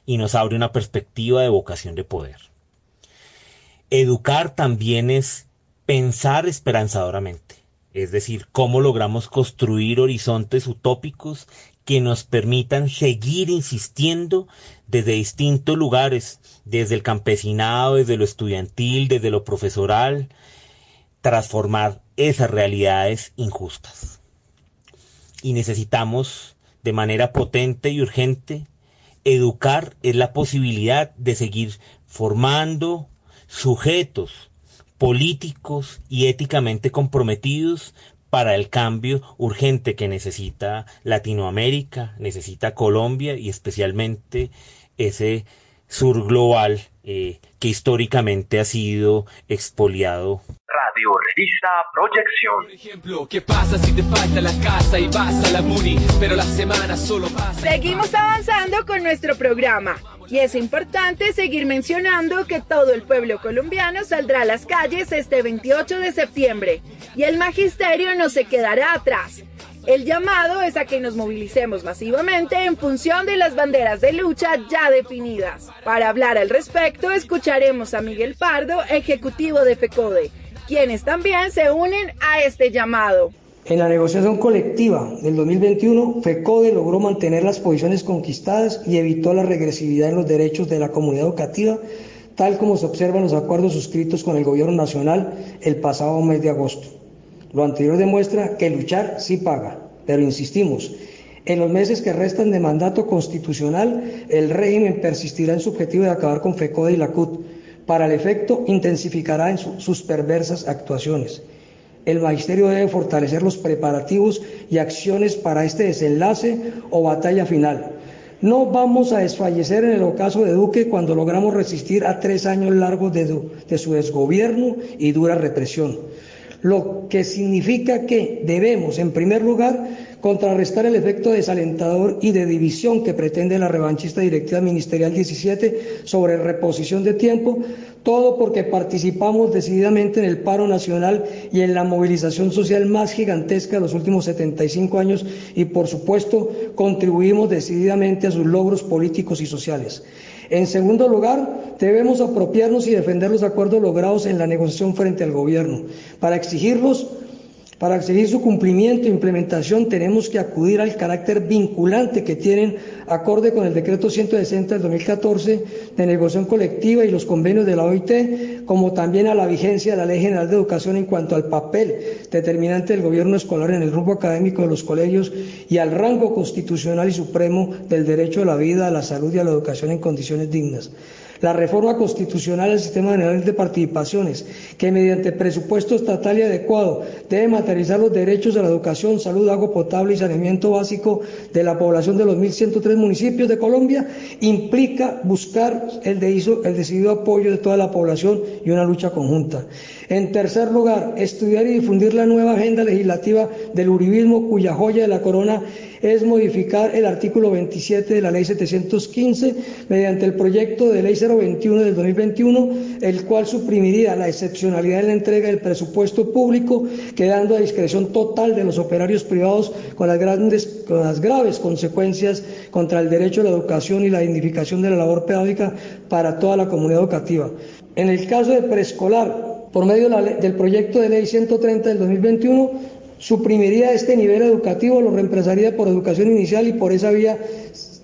Y nos abre una perspectiva de vocación de poder. Educar también es pensar esperanzadoramente, es decir, cómo logramos construir horizontes utópicos que nos permitan seguir insistiendo desde distintos lugares, desde el campesinado, desde lo estudiantil, desde lo profesoral, transformar esas realidades injustas. Y necesitamos de manera potente y urgente educar es la posibilidad de seguir formando sujetos políticos y éticamente comprometidos para el cambio urgente que necesita Latinoamérica, necesita Colombia y especialmente ese sur global eh, que históricamente ha sido expoliado. Radio Revista Proyección. Por ejemplo, ¿qué pasa si te falta la casa y vas a la Muni, pero la semana solo pasa? Seguimos avanzando con nuestro programa. Y es importante seguir mencionando que todo el pueblo colombiano saldrá a las calles este 28 de septiembre y el magisterio no se quedará atrás. El llamado es a que nos movilicemos masivamente en función de las banderas de lucha ya definidas. Para hablar al respecto, escucharemos a Miguel Pardo, ejecutivo de FECODE, quienes también se unen a este llamado. En la negociación colectiva del 2021, FECODE logró mantener las posiciones conquistadas y evitó la regresividad en los derechos de la comunidad educativa, tal como se observa en los acuerdos suscritos con el Gobierno Nacional el pasado mes de agosto. Lo anterior demuestra que luchar sí paga. pero insistimos, en los meses que restan de mandato constitucional, el régimen persistirá en su objetivo de acabar con FECODE y la CUT. Para el efecto, intensificará en sus perversas actuaciones. El magisterio debe fortalecer los preparativos y acciones para este desenlace o batalla final. No vamos a desfallecer en el ocaso de Duque cuando logramos resistir a tres años largos de, de su desgobierno y dura represión lo que significa que debemos, en primer lugar, contrarrestar el efecto desalentador y de división que pretende la revanchista directiva ministerial 17 sobre reposición de tiempo, todo porque participamos decididamente en el paro nacional y en la movilización social más gigantesca de los últimos 75 años y, por supuesto, contribuimos decididamente a sus logros políticos y sociales. En segundo lugar, debemos apropiarnos y defender los acuerdos logrados en la negociación frente al gobierno. Para exigirlos para exigir su cumplimiento e implementación tenemos que acudir al carácter vinculante que tienen acorde con el decreto 160 del 2014 de negociación colectiva y los convenios de la OIT, como también a la vigencia de la Ley General de Educación en cuanto al papel determinante del gobierno escolar en el grupo académico de los colegios y al rango constitucional y supremo del derecho a la vida, a la salud y a la educación en condiciones dignas la reforma constitucional del sistema general de participaciones, que mediante presupuesto estatal y adecuado debe materializar los derechos a la educación, salud, agua potable y saneamiento básico de la población de los 1.103 municipios de Colombia, implica buscar el, el decidido apoyo de toda la población y una lucha conjunta. En tercer lugar, estudiar y difundir la nueva agenda legislativa del uribismo cuya joya de la corona es modificar el artículo 27 de la Ley 715 mediante el proyecto de Ley 021 del 2021, el cual suprimiría la excepcionalidad en la entrega del presupuesto público, quedando a discreción total de los operarios privados con las, grandes, con las graves consecuencias contra el derecho a la educación y la dignificación de la labor pedagógica para toda la comunidad educativa. En el caso de preescolar, por medio del proyecto de ley 130 del 2021, suprimiría este nivel educativo, lo reemplazaría por educación inicial y por esa vía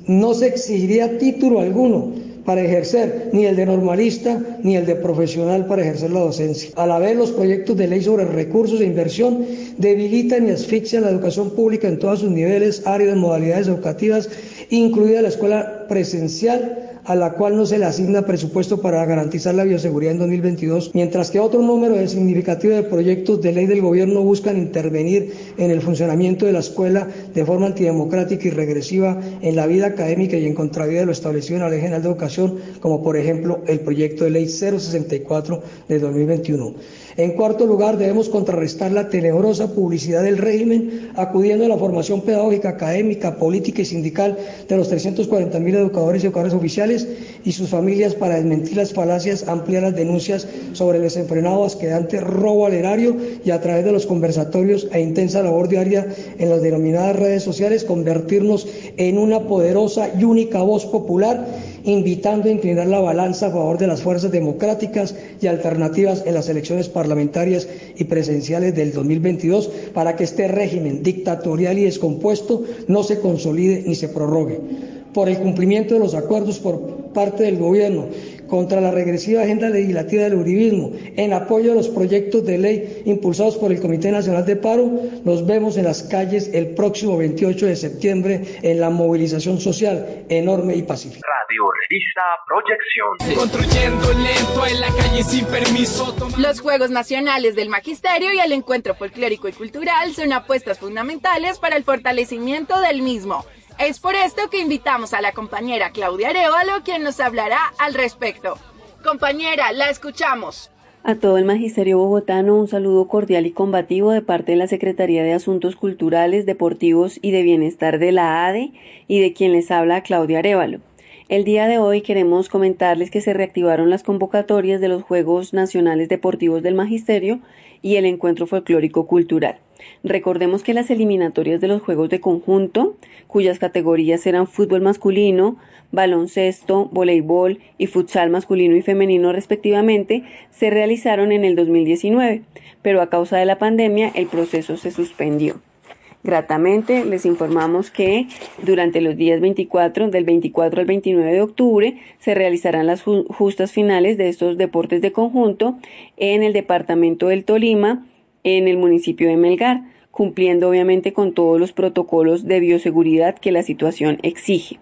no se exigiría título alguno para ejercer ni el de normalista ni el de profesional para ejercer la docencia. A la vez, los proyectos de ley sobre recursos e inversión debilitan y asfixian la educación pública en todos sus niveles, áreas, modalidades educativas, incluida la escuela presencial a la cual no se le asigna presupuesto para garantizar la bioseguridad en 2022, mientras que otro número de significativo de proyectos de ley del gobierno buscan intervenir en el funcionamiento de la escuela de forma antidemocrática y regresiva en la vida académica y en contravía de lo establecido en la Ley General de Educación, como por ejemplo el proyecto de ley 064 de 2021. En cuarto lugar, debemos contrarrestar la tenebrosa publicidad del régimen, acudiendo a la formación pedagógica, académica, política y sindical de los 340.000 educadores y educadores oficiales y sus familias para desmentir las falacias, ampliar las denuncias sobre el desenfrenado, asquedante robo al erario y a través de los conversatorios e intensa labor diaria en las denominadas redes sociales, convertirnos en una poderosa y única voz popular invitando a inclinar la balanza a favor de las fuerzas democráticas y alternativas en las elecciones parlamentarias y presenciales del 2022 para que este régimen dictatorial y descompuesto no se consolide ni se prorrogue. Por el cumplimiento de los acuerdos por parte del Gobierno contra la regresiva agenda legislativa del uribismo, en apoyo a los proyectos de ley impulsados por el Comité Nacional de Paro, nos vemos en las calles el próximo 28 de septiembre en la movilización social enorme y pacífica. Radio Revista Proyección. Construyendo lento en la calle sin permiso. Los Juegos Nacionales del Magisterio y el Encuentro Folclórico y Cultural son apuestas fundamentales para el fortalecimiento del mismo. Es por esto que invitamos a la compañera Claudia Arevalo, quien nos hablará al respecto. Compañera, la escuchamos. A todo el Magisterio Bogotano un saludo cordial y combativo de parte de la Secretaría de Asuntos Culturales, Deportivos y de Bienestar de la ADE y de quien les habla Claudia Arevalo. El día de hoy queremos comentarles que se reactivaron las convocatorias de los Juegos Nacionales Deportivos del Magisterio y el Encuentro Folclórico Cultural. Recordemos que las eliminatorias de los Juegos de Conjunto, cuyas categorías eran fútbol masculino, baloncesto, voleibol y futsal masculino y femenino respectivamente, se realizaron en el 2019, pero a causa de la pandemia el proceso se suspendió. Gratamente les informamos que durante los días 24, del 24 al 29 de octubre, se realizarán las justas finales de estos deportes de conjunto en el departamento del Tolima, en el municipio de Melgar, cumpliendo obviamente con todos los protocolos de bioseguridad que la situación exige.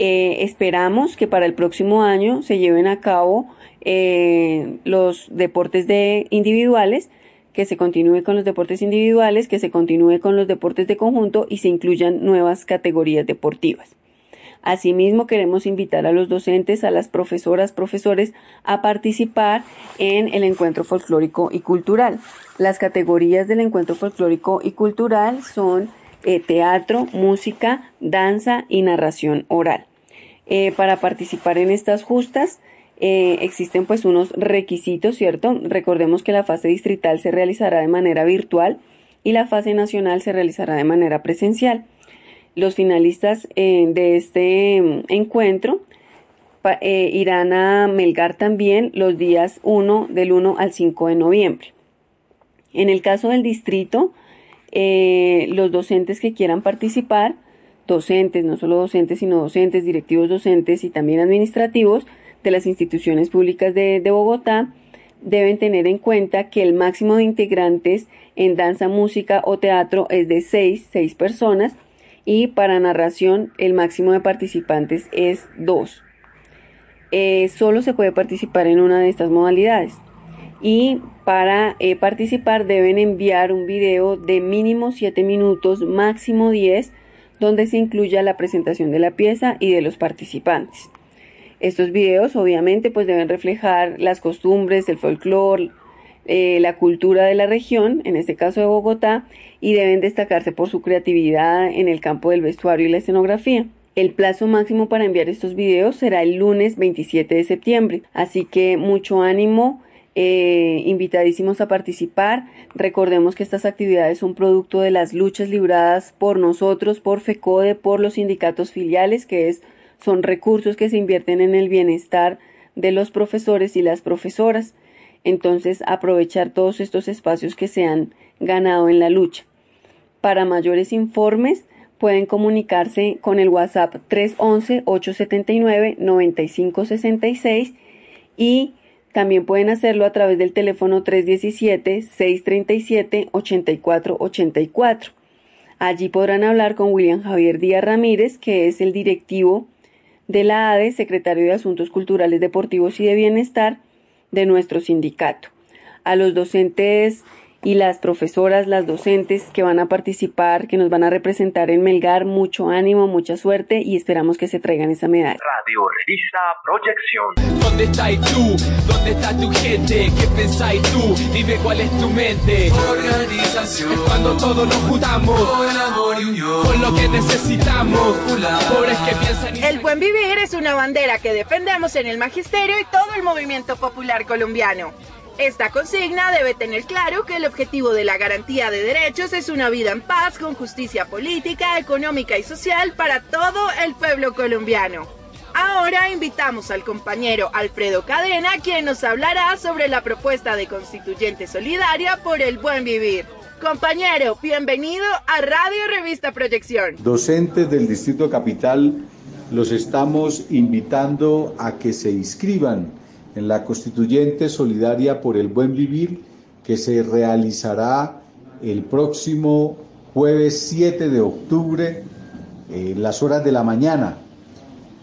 Eh, esperamos que para el próximo año se lleven a cabo eh, los deportes de individuales, que se continúe con los deportes individuales, que se continúe con los deportes de conjunto y se incluyan nuevas categorías deportivas. Asimismo, queremos invitar a los docentes, a las profesoras, profesores a participar en el encuentro folclórico y cultural. Las categorías del encuentro folclórico y cultural son eh, teatro, música, danza y narración oral. Eh, para participar en estas justas eh, existen pues unos requisitos, ¿cierto? Recordemos que la fase distrital se realizará de manera virtual y la fase nacional se realizará de manera presencial. Los finalistas de este mm, encuentro irán a Melgar también los días 1 del 1 al 5 de noviembre. En el caso del distrito, eh, los docentes que quieran participar, docentes, no solo docentes, sino docentes, directivos docentes y también administrativos las instituciones públicas de, Bogotá, deben tener en cuenta que el máximo de integrantes en danza, música o teatro es de seis, seis personas y para narración el máximo de participantes es dos. Eh, solo se puede participar en una de estas modalidades y para eh, participar deben enviar un video de mínimo 7 minutos, máximo 10, donde se incluya la presentación de la pieza y de los participantes. Estos videos obviamente pues deben reflejar las costumbres, el folclore, eh, la cultura de la región, en este caso de Bogotá, y deben destacarse por su creatividad en el campo del vestuario y la escenografía. El plazo máximo para enviar estos videos será el lunes 27 de septiembre, así que mucho ánimo eh, invitadísimos a participar. Recordemos que estas actividades son producto de las luchas libradas por nosotros, por FECODE, por los sindicatos filiales, que es, son recursos que se invierten en el bienestar de los profesores y las profesoras. Entonces, aprovechar todos estos espacios que se han ganado en la lucha. Para mayores informes, pueden comunicarse con el WhatsApp 311-879-9566 y también pueden hacerlo a través del teléfono 317-637-8484. Allí podrán hablar con William Javier Díaz Ramírez, que es el directivo de la ADE, secretario de Asuntos Culturales, Deportivos y de Bienestar de nuestro sindicato. A los docentes y las profesoras, las docentes que van a participar, que nos van a representar en Melgar, mucho ánimo, mucha suerte y esperamos que se traigan esa medalla. Radio Revista Proyección. ¿Dónde estás tú? ¿Dónde está tu gente? ¿Qué pensáis tú? Dime cuál es tu mente. Organización. Es cuando todos nos juntamos. Con amor y unión. Con lo que necesitamos. Pobres que piensan. El buen vivir es una bandera que defendemos en el magisterio y todo el movimiento popular colombiano. Esta consigna debe tener claro que el objetivo de la garantía de derechos es una vida en paz con justicia política, económica y social para todo el pueblo colombiano. Ahora invitamos al compañero Alfredo Cadena, quien nos hablará sobre la propuesta de constituyente solidaria por el buen vivir. Compañero, bienvenido a Radio Revista Proyección. Docentes del Distrito Capital, los estamos invitando a que se inscriban en la Constituyente Solidaria por el Buen Vivir que se realizará el próximo jueves 7 de octubre en las horas de la mañana.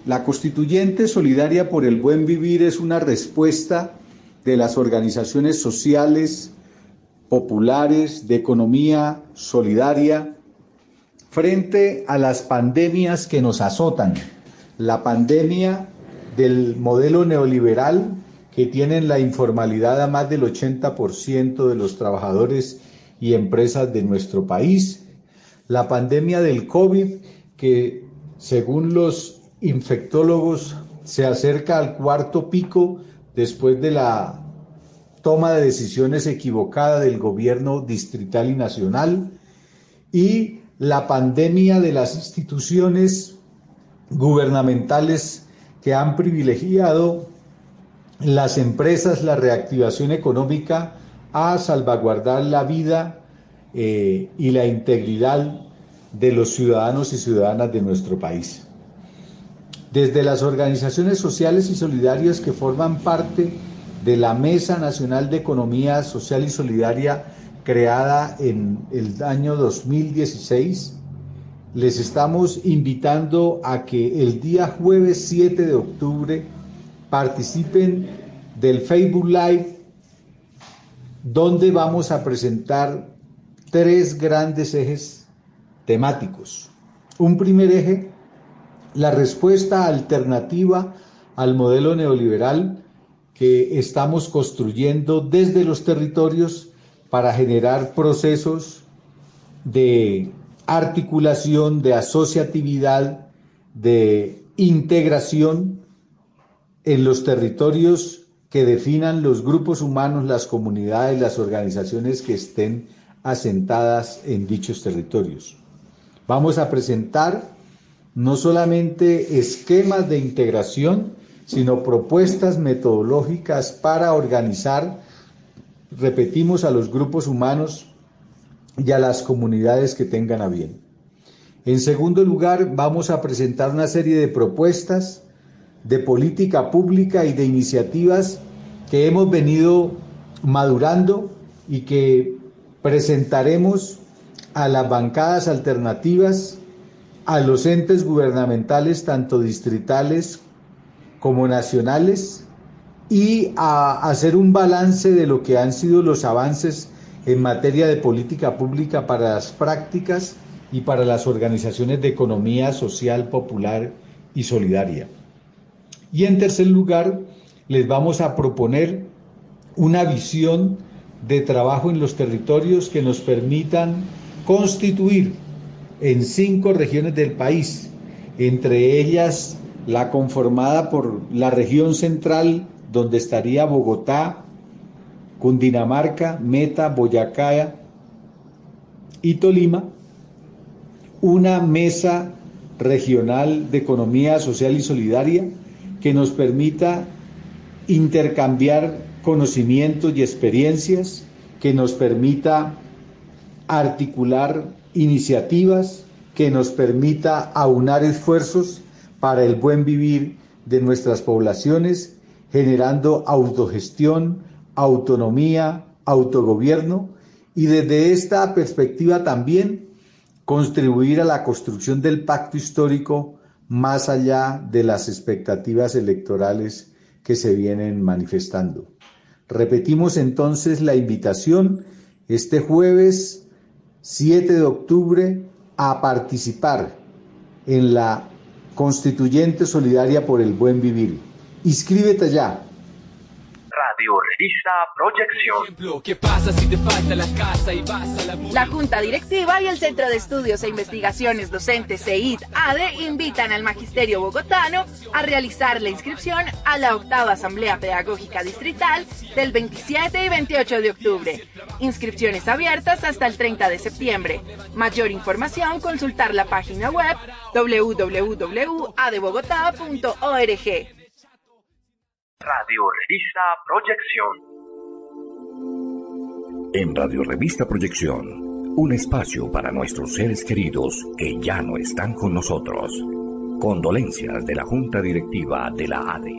La Constituyente Solidaria por el Buen Vivir es una respuesta de las organizaciones sociales, populares, de economía solidaria, frente a las pandemias que nos azotan. La pandemia del modelo neoliberal que tienen la informalidad a más del 80% de los trabajadores y empresas de nuestro país, la pandemia del COVID, que según los infectólogos se acerca al cuarto pico después de la toma de decisiones equivocada del gobierno distrital y nacional, y la pandemia de las instituciones gubernamentales que han privilegiado las empresas, la reactivación económica a salvaguardar la vida eh, y la integridad de los ciudadanos y ciudadanas de nuestro país. Desde las organizaciones sociales y solidarias que forman parte de la Mesa Nacional de Economía Social y Solidaria creada en el año 2016. Les estamos invitando a que el día jueves 7 de octubre participen del Facebook Live donde vamos a presentar tres grandes ejes temáticos. Un primer eje, la respuesta alternativa al modelo neoliberal que estamos construyendo desde los territorios para generar procesos de articulación, de asociatividad, de integración en los territorios que definan los grupos humanos, las comunidades, las organizaciones que estén asentadas en dichos territorios. Vamos a presentar no solamente esquemas de integración, sino propuestas metodológicas para organizar, repetimos, a los grupos humanos y a las comunidades que tengan a bien. En segundo lugar, vamos a presentar una serie de propuestas de política pública y de iniciativas que hemos venido madurando y que presentaremos a las bancadas alternativas, a los entes gubernamentales, tanto distritales como nacionales, y a hacer un balance de lo que han sido los avances en materia de política pública para las prácticas y para las organizaciones de economía social, popular y solidaria. Y en tercer lugar, les vamos a proponer una visión de trabajo en los territorios que nos permitan constituir en cinco regiones del país, entre ellas la conformada por la región central, donde estaría Bogotá, Cundinamarca, Meta, Boyacá y Tolima, una mesa regional de economía social y solidaria que nos permita intercambiar conocimientos y experiencias, que nos permita articular iniciativas, que nos permita aunar esfuerzos para el buen vivir de nuestras poblaciones, generando autogestión, autonomía, autogobierno y desde esta perspectiva también contribuir a la construcción del pacto histórico más allá de las expectativas electorales que se vienen manifestando. Repetimos entonces la invitación este jueves 7 de octubre a participar en la Constituyente Solidaria por el Buen Vivir. Inscríbete ya Radio Revista Proyección. ¿Qué pasa si te falta la casa y vas a la La Junta Directiva y el Centro de Estudios e Investigaciones Docentes CEID ADE invitan al Magisterio Bogotano a realizar la inscripción a la octava Asamblea Pedagógica Distrital del 27 y 28 de octubre. Inscripciones abiertas hasta el 30 de septiembre. Mayor información consultar la página web www.adebogotá.org. Radio Revista Proyección. En Radio Revista Proyección, un espacio para nuestros seres queridos que ya no están con nosotros. Condolencias de la Junta Directiva de la ADE.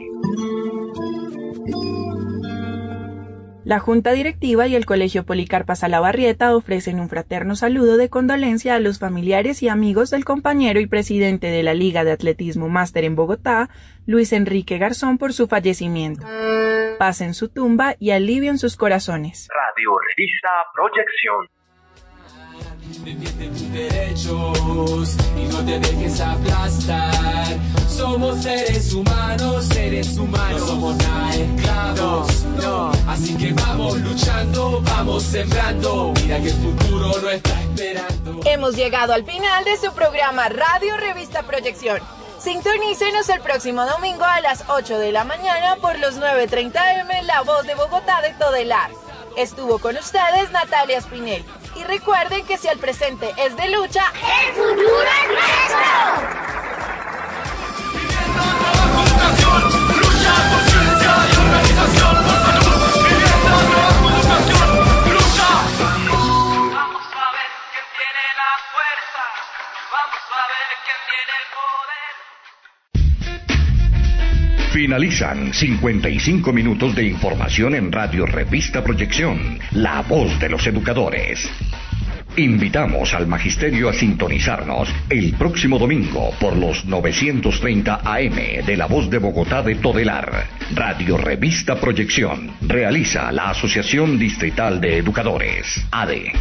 La Junta Directiva y el Colegio Policarpa Salabarrieta ofrecen un fraterno saludo de condolencia a los familiares y amigos del compañero y presidente de la Liga de Atletismo Máster en Bogotá, Luis Enrique Garzón, por su fallecimiento. Paz en su tumba y alivio en sus corazones. Radio Proyección. Defiende tus derechos y no te dejes aplastar. Somos seres humanos, seres humanos. No somos nada esclavos, no. Así que vamos luchando, vamos sembrando. Mira que el futuro no está esperando. Hemos llegado al final de su programa Radio Revista Proyección. Sintonícenos el próximo domingo a las 8 de la mañana por los 9.30 M, La Voz de Bogotá de Todelar. Estuvo con ustedes Natalia Spinel. Y recuerden que si el presente es de lucha, el futuro es nuestro. Lucha por ciencia y organización, por salud, vivienda, educación, lucha. Vamos a ver quién tiene la fuerza, vamos a ver quién tiene el poder. Finalizan 55 minutos de información en Radio Revista Proyección, la voz de los educadores. Invitamos al magisterio a sintonizarnos el próximo domingo por los 930 AM de la voz de Bogotá de Todelar. Radio Revista Proyección realiza la Asociación Distrital de Educadores, ADE.